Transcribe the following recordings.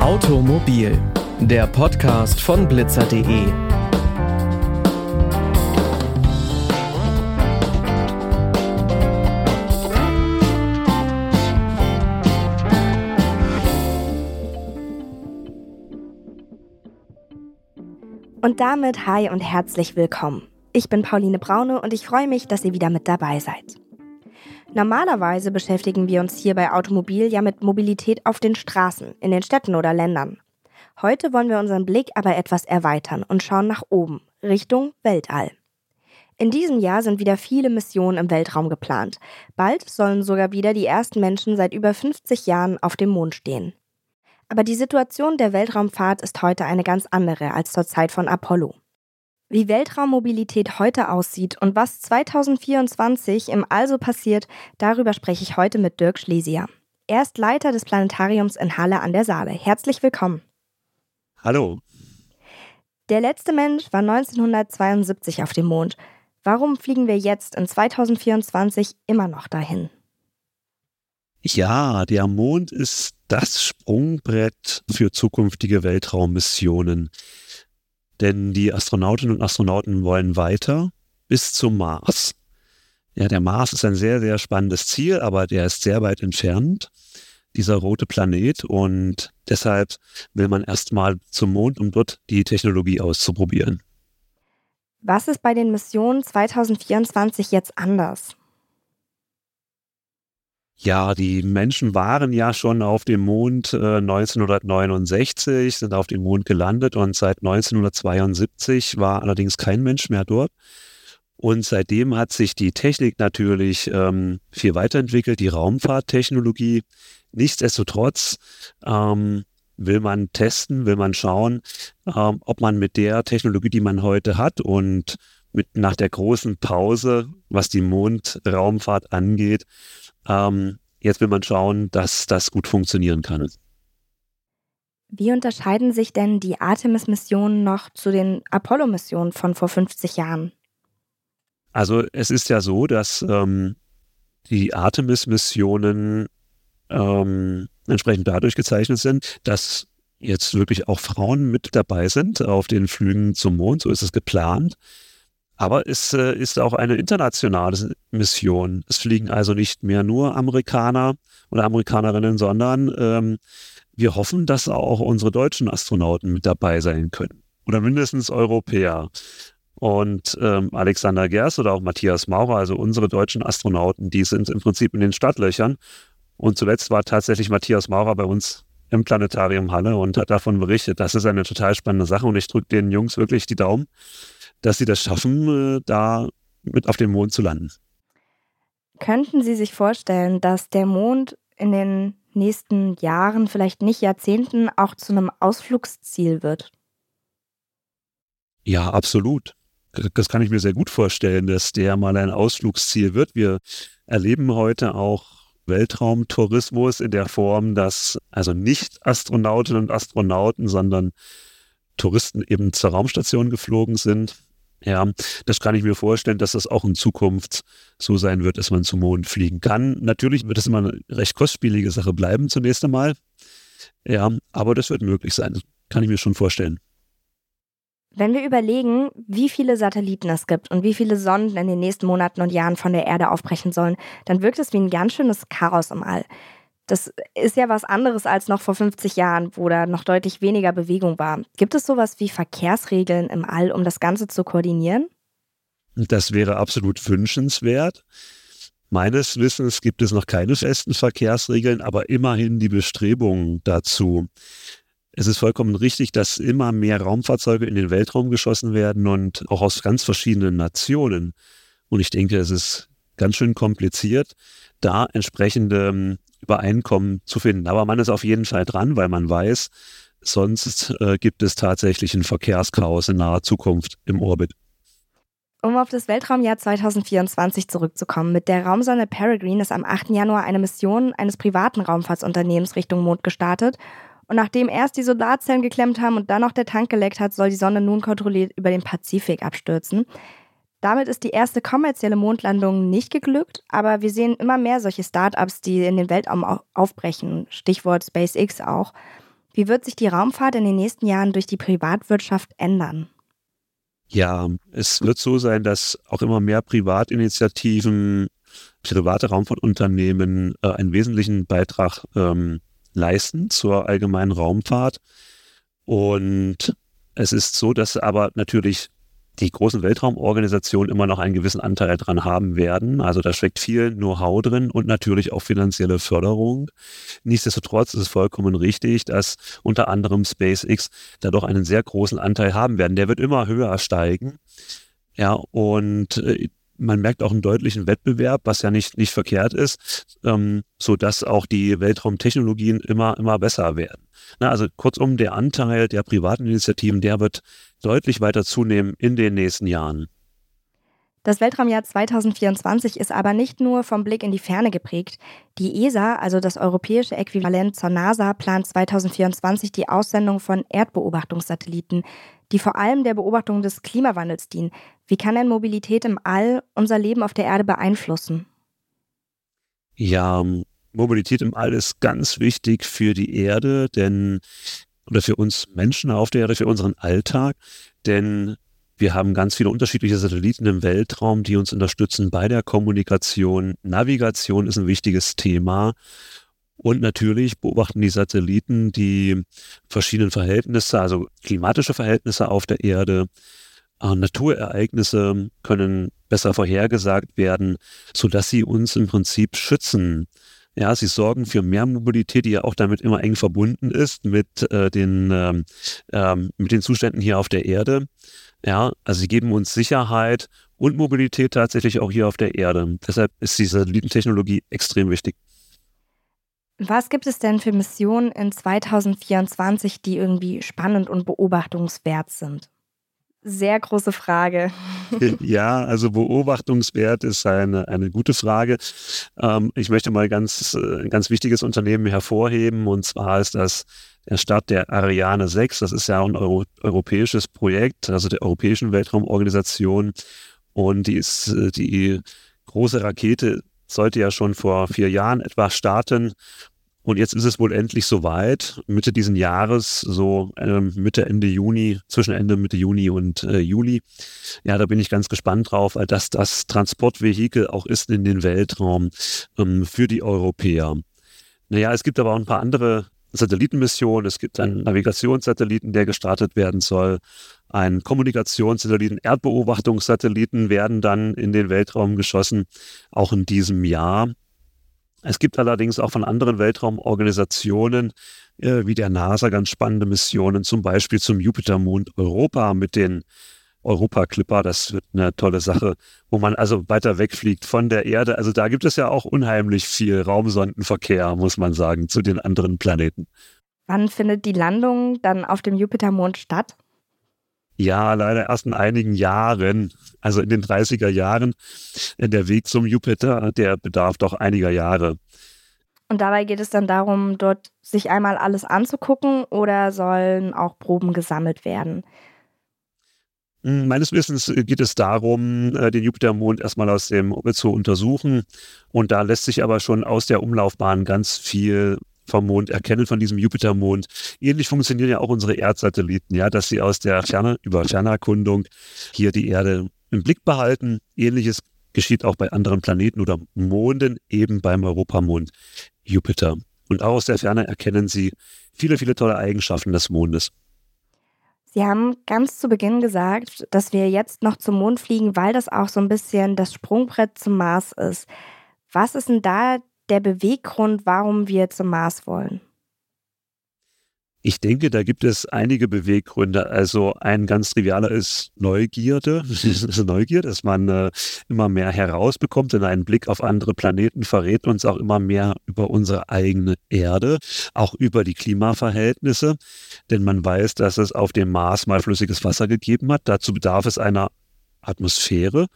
Automobil, der Podcast von blitzer.de. Und damit hi und herzlich willkommen. Ich bin Pauline Braune und ich freue mich, dass ihr wieder mit dabei seid. Normalerweise beschäftigen wir uns hier bei Automobil ja mit Mobilität auf den Straßen, in den Städten oder Ländern. Heute wollen wir unseren Blick aber etwas erweitern und schauen nach oben, Richtung Weltall. In diesem Jahr sind wieder viele Missionen im Weltraum geplant. Bald sollen sogar wieder die ersten Menschen seit über 50 Jahren auf dem Mond stehen. Aber die Situation der Weltraumfahrt ist heute eine ganz andere als zur Zeit von Apollo. Wie Weltraummobilität heute aussieht und was 2024 im Also passiert, darüber spreche ich heute mit Dirk Schlesier. Er ist Leiter des Planetariums in Halle an der Saale. Herzlich willkommen. Hallo. Der letzte Mensch war 1972 auf dem Mond. Warum fliegen wir jetzt in 2024 immer noch dahin? Ja, der Mond ist das Sprungbrett für zukünftige Weltraummissionen. Denn die Astronautinnen und Astronauten wollen weiter bis zum Mars. Ja, der Mars ist ein sehr, sehr spannendes Ziel, aber der ist sehr weit entfernt, dieser rote Planet. Und deshalb will man erstmal zum Mond, um dort die Technologie auszuprobieren. Was ist bei den Missionen 2024 jetzt anders? Ja, die Menschen waren ja schon auf dem Mond äh, 1969, sind auf dem Mond gelandet und seit 1972 war allerdings kein Mensch mehr dort. Und seitdem hat sich die Technik natürlich ähm, viel weiterentwickelt, die Raumfahrttechnologie. Nichtsdestotrotz ähm, will man testen, will man schauen, ähm, ob man mit der Technologie, die man heute hat und mit nach der großen Pause, was die Mondraumfahrt angeht, ähm, jetzt will man schauen, dass das gut funktionieren kann. Wie unterscheiden sich denn die Artemis-Missionen noch zu den Apollo-Missionen von vor 50 Jahren? Also es ist ja so, dass ähm, die Artemis-Missionen ähm, entsprechend dadurch gezeichnet sind, dass jetzt wirklich auch Frauen mit dabei sind auf den Flügen zum Mond. So ist es geplant. Aber es äh, ist auch eine internationale Mission. Es fliegen also nicht mehr nur Amerikaner oder Amerikanerinnen, sondern ähm, wir hoffen, dass auch unsere deutschen Astronauten mit dabei sein können. Oder mindestens Europäer. Und ähm, Alexander Gers oder auch Matthias Maurer, also unsere deutschen Astronauten, die sind im Prinzip in den Stadtlöchern. Und zuletzt war tatsächlich Matthias Maurer bei uns im Planetarium Halle und hat davon berichtet. Das ist eine total spannende Sache und ich drücke den Jungs wirklich die Daumen dass sie das schaffen, äh, da mit auf dem Mond zu landen. Könnten Sie sich vorstellen, dass der Mond in den nächsten Jahren, vielleicht nicht Jahrzehnten, auch zu einem Ausflugsziel wird? Ja, absolut. Das kann ich mir sehr gut vorstellen, dass der mal ein Ausflugsziel wird. Wir erleben heute auch Weltraumtourismus in der Form, dass also nicht Astronautinnen und Astronauten, sondern Touristen eben zur Raumstation geflogen sind ja, das kann ich mir vorstellen, dass das auch in Zukunft so sein wird, dass man zum Mond fliegen kann. Natürlich wird es immer eine recht kostspielige Sache bleiben zunächst einmal. Ja, aber das wird möglich sein. Das kann ich mir schon vorstellen. Wenn wir überlegen, wie viele Satelliten es gibt und wie viele Sonden in den nächsten Monaten und Jahren von der Erde aufbrechen sollen, dann wirkt es wie ein ganz schönes Chaos im All. Das ist ja was anderes als noch vor 50 Jahren, wo da noch deutlich weniger Bewegung war. Gibt es sowas wie Verkehrsregeln im All, um das Ganze zu koordinieren? Das wäre absolut wünschenswert. Meines Wissens gibt es noch keine festen Verkehrsregeln, aber immerhin die Bestrebungen dazu. Es ist vollkommen richtig, dass immer mehr Raumfahrzeuge in den Weltraum geschossen werden und auch aus ganz verschiedenen Nationen. Und ich denke, es ist ganz schön kompliziert, da entsprechende ähm, Übereinkommen zu finden. Aber man ist auf jeden Fall dran, weil man weiß, sonst äh, gibt es tatsächlich ein Verkehrschaos in naher Zukunft im Orbit. Um auf das Weltraumjahr 2024 zurückzukommen, mit der Raumsonde Peregrine ist am 8. Januar eine Mission eines privaten Raumfahrtsunternehmens Richtung Mond gestartet. Und nachdem erst die Solarzellen geklemmt haben und dann noch der Tank geleckt hat, soll die Sonde nun kontrolliert über den Pazifik abstürzen. Damit ist die erste kommerzielle Mondlandung nicht geglückt, aber wir sehen immer mehr solche Startups, die in den Weltraum aufbrechen. Stichwort SpaceX auch. Wie wird sich die Raumfahrt in den nächsten Jahren durch die Privatwirtschaft ändern? Ja, es wird so sein, dass auch immer mehr Privatinitiativen, private Raumfahrtunternehmen äh, einen wesentlichen Beitrag ähm, leisten zur allgemeinen Raumfahrt. Und es ist so, dass aber natürlich die großen Weltraumorganisationen immer noch einen gewissen Anteil daran haben werden. Also da steckt viel Know-how drin und natürlich auch finanzielle Förderung. Nichtsdestotrotz ist es vollkommen richtig, dass unter anderem SpaceX da doch einen sehr großen Anteil haben werden. Der wird immer höher steigen. Ja, und äh, man merkt auch einen deutlichen Wettbewerb, was ja nicht, nicht verkehrt ist, ähm, so dass auch die Weltraumtechnologien immer, immer besser werden. Na, also kurzum, der Anteil der privaten Initiativen, der wird deutlich weiter zunehmen in den nächsten Jahren. Das Weltraumjahr 2024 ist aber nicht nur vom Blick in die Ferne geprägt. Die ESA, also das europäische Äquivalent zur NASA, plant 2024 die Aussendung von Erdbeobachtungssatelliten, die vor allem der Beobachtung des Klimawandels dienen. Wie kann denn Mobilität im All unser Leben auf der Erde beeinflussen? Ja, Mobilität im All ist ganz wichtig für die Erde, denn oder für uns Menschen auf der Erde, für unseren Alltag, denn wir haben ganz viele unterschiedliche Satelliten im Weltraum, die uns unterstützen bei der Kommunikation. Navigation ist ein wichtiges Thema. Und natürlich beobachten die Satelliten die verschiedenen Verhältnisse, also klimatische Verhältnisse auf der Erde. Äh, Naturereignisse können besser vorhergesagt werden, sodass sie uns im Prinzip schützen. Ja, sie sorgen für mehr Mobilität, die ja auch damit immer eng verbunden ist mit, äh, den, ähm, ähm, mit den Zuständen hier auf der Erde. Ja, also sie geben uns Sicherheit und Mobilität tatsächlich auch hier auf der Erde. Deshalb ist die Satellitentechnologie extrem wichtig. Was gibt es denn für Missionen in 2024, die irgendwie spannend und beobachtungswert sind? Sehr große Frage. Ja, also beobachtungswert ist eine, eine gute Frage. Ähm, ich möchte mal ganz, ein äh, ganz wichtiges Unternehmen hervorheben und zwar ist das der Start der Ariane 6. Das ist ja ein Euro, europäisches Projekt, also der Europäischen Weltraumorganisation. Und die ist äh, die große Rakete sollte ja schon vor vier Jahren etwa starten und jetzt ist es wohl endlich soweit, Mitte diesen Jahres, so äh, Mitte, Ende Juni, zwischen Ende, Mitte Juni und äh, Juli. Ja, da bin ich ganz gespannt drauf, weil das das Transportvehikel auch ist in den Weltraum ähm, für die Europäer. Naja, es gibt aber auch ein paar andere Satellitenmissionen. Es gibt einen Navigationssatelliten, der gestartet werden soll. Ein Kommunikationssatelliten, Erdbeobachtungssatelliten werden dann in den Weltraum geschossen, auch in diesem Jahr. Es gibt allerdings auch von anderen Weltraumorganisationen äh, wie der NASA ganz spannende Missionen, zum Beispiel zum Jupitermond Europa mit den Europa Clipper. Das wird eine tolle Sache, wo man also weiter wegfliegt von der Erde. Also da gibt es ja auch unheimlich viel Raumsondenverkehr, muss man sagen, zu den anderen Planeten. Wann findet die Landung dann auf dem Jupitermond statt? Ja, leider erst in einigen Jahren, also in den 30er Jahren. Der Weg zum Jupiter, der bedarf doch einiger Jahre. Und dabei geht es dann darum, dort sich einmal alles anzugucken oder sollen auch Proben gesammelt werden? Hm, meines Wissens geht es darum, äh, den Jupitermond erstmal aus dem Orbit zu untersuchen. Und da lässt sich aber schon aus der Umlaufbahn ganz viel vom Mond erkennen, von diesem Jupitermond. Ähnlich funktionieren ja auch unsere Erdsatelliten, ja, dass sie aus der Ferne, über Fernerkundung hier die Erde im Blick behalten. Ähnliches geschieht auch bei anderen Planeten oder Monden, eben beim Europamond Jupiter. Und auch aus der Ferne erkennen sie viele, viele tolle Eigenschaften des Mondes. Sie haben ganz zu Beginn gesagt, dass wir jetzt noch zum Mond fliegen, weil das auch so ein bisschen das Sprungbrett zum Mars ist. Was ist denn da der Beweggrund, warum wir zum Mars wollen? Ich denke, da gibt es einige Beweggründe. Also ein ganz trivialer ist Neugierde. Neugier, dass man äh, immer mehr herausbekommt, denn ein Blick auf andere Planeten verrät uns auch immer mehr über unsere eigene Erde, auch über die Klimaverhältnisse. Denn man weiß, dass es auf dem Mars mal flüssiges Wasser gegeben hat. Dazu bedarf es einer Atmosphäre,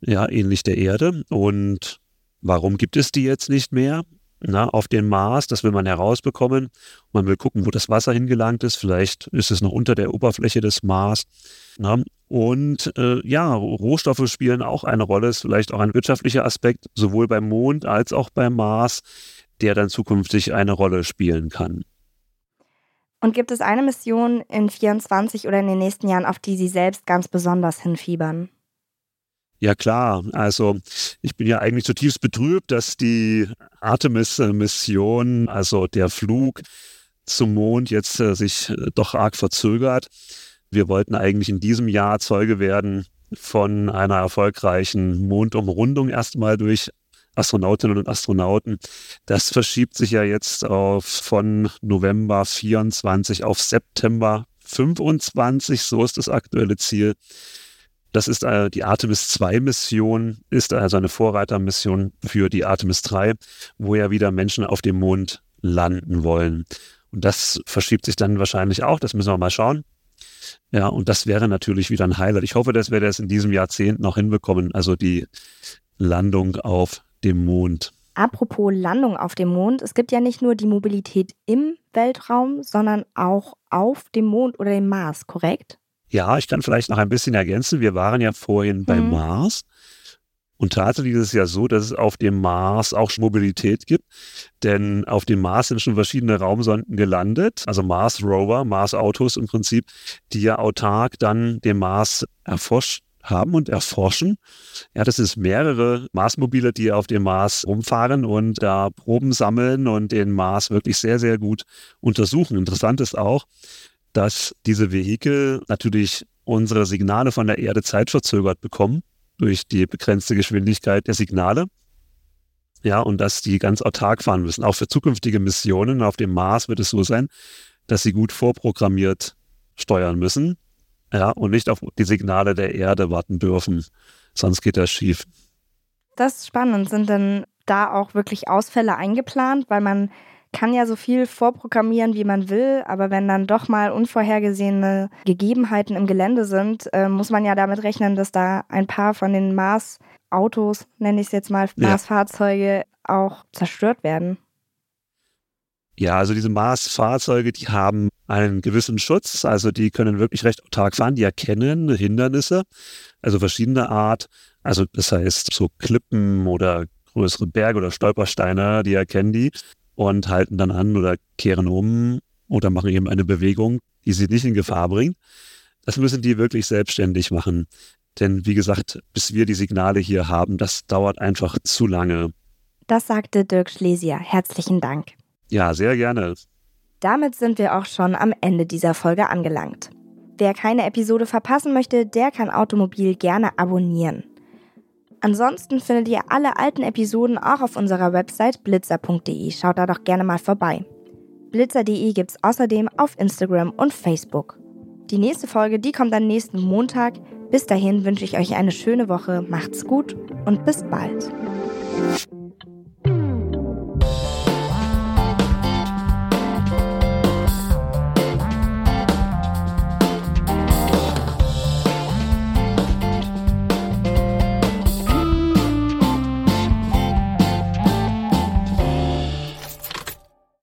ja, ähnlich der Erde. Und Warum gibt es die jetzt nicht mehr? na, auf den Mars. Das will man herausbekommen. Man will gucken, wo das Wasser hingelangt ist. Vielleicht ist es noch unter der Oberfläche des Mars. Na. Und äh, ja, Rohstoffe spielen auch eine Rolle. Ist vielleicht auch ein wirtschaftlicher Aspekt, sowohl beim Mond als auch beim Mars, der dann zukünftig eine Rolle spielen kann. Und gibt es eine Mission in 24 oder in den nächsten Jahren, auf die Sie selbst ganz besonders hinfiebern? Ja klar, also ich bin ja eigentlich zutiefst betrübt, dass die Artemis-Mission, also der Flug zum Mond jetzt äh, sich äh, doch arg verzögert. Wir wollten eigentlich in diesem Jahr Zeuge werden von einer erfolgreichen Mondumrundung erstmal durch Astronautinnen und Astronauten. Das verschiebt sich ja jetzt auf von November 24 auf September 25. So ist das aktuelle Ziel. Das ist äh, die Artemis 2 Mission, ist also eine Vorreitermission für die Artemis 3, wo ja wieder Menschen auf dem Mond landen wollen. Und das verschiebt sich dann wahrscheinlich auch, das müssen wir mal schauen. Ja, und das wäre natürlich wieder ein Highlight. Ich hoffe, dass wir das in diesem Jahrzehnt noch hinbekommen, also die Landung auf dem Mond. Apropos Landung auf dem Mond, es gibt ja nicht nur die Mobilität im Weltraum, sondern auch auf dem Mond oder dem Mars, korrekt? Ja, ich kann vielleicht noch ein bisschen ergänzen. Wir waren ja vorhin mhm. bei Mars. Und tatsächlich ist es ja so, dass es auf dem Mars auch Mobilität gibt. Denn auf dem Mars sind schon verschiedene Raumsonden gelandet, also Mars Rover, Mars Autos im Prinzip, die ja autark dann den Mars erforscht haben und erforschen. Ja, das ist mehrere Marsmobile, die auf dem Mars rumfahren und da Proben sammeln und den Mars wirklich sehr, sehr gut untersuchen. Interessant ist auch, dass diese Vehikel natürlich unsere Signale von der Erde zeitverzögert bekommen durch die begrenzte Geschwindigkeit der Signale. Ja, und dass die ganz autark fahren müssen. Auch für zukünftige Missionen auf dem Mars wird es so sein, dass sie gut vorprogrammiert steuern müssen. Ja, und nicht auf die Signale der Erde warten dürfen. Sonst geht das schief. Das ist spannend. Sind denn da auch wirklich Ausfälle eingeplant? Weil man kann ja so viel vorprogrammieren, wie man will, aber wenn dann doch mal unvorhergesehene Gegebenheiten im Gelände sind, äh, muss man ja damit rechnen, dass da ein paar von den Mars-Autos, nenne ich es jetzt mal, Mars-Fahrzeuge auch zerstört werden. Ja, also diese Mars-Fahrzeuge, die haben einen gewissen Schutz, also die können wirklich recht autark fahren, die erkennen Hindernisse, also verschiedene Art, also das heißt so Klippen oder größere Berge oder Stolpersteine, die erkennen die und halten dann an oder kehren um oder machen eben eine Bewegung, die sie nicht in Gefahr bringt. Das müssen die wirklich selbstständig machen. Denn wie gesagt, bis wir die Signale hier haben, das dauert einfach zu lange. Das sagte Dirk Schlesier. Herzlichen Dank. Ja, sehr gerne. Damit sind wir auch schon am Ende dieser Folge angelangt. Wer keine Episode verpassen möchte, der kann Automobil gerne abonnieren. Ansonsten findet ihr alle alten Episoden auch auf unserer Website blitzer.de. Schaut da doch gerne mal vorbei. Blitzer.de gibt es außerdem auf Instagram und Facebook. Die nächste Folge, die kommt dann nächsten Montag. Bis dahin wünsche ich euch eine schöne Woche, macht's gut und bis bald.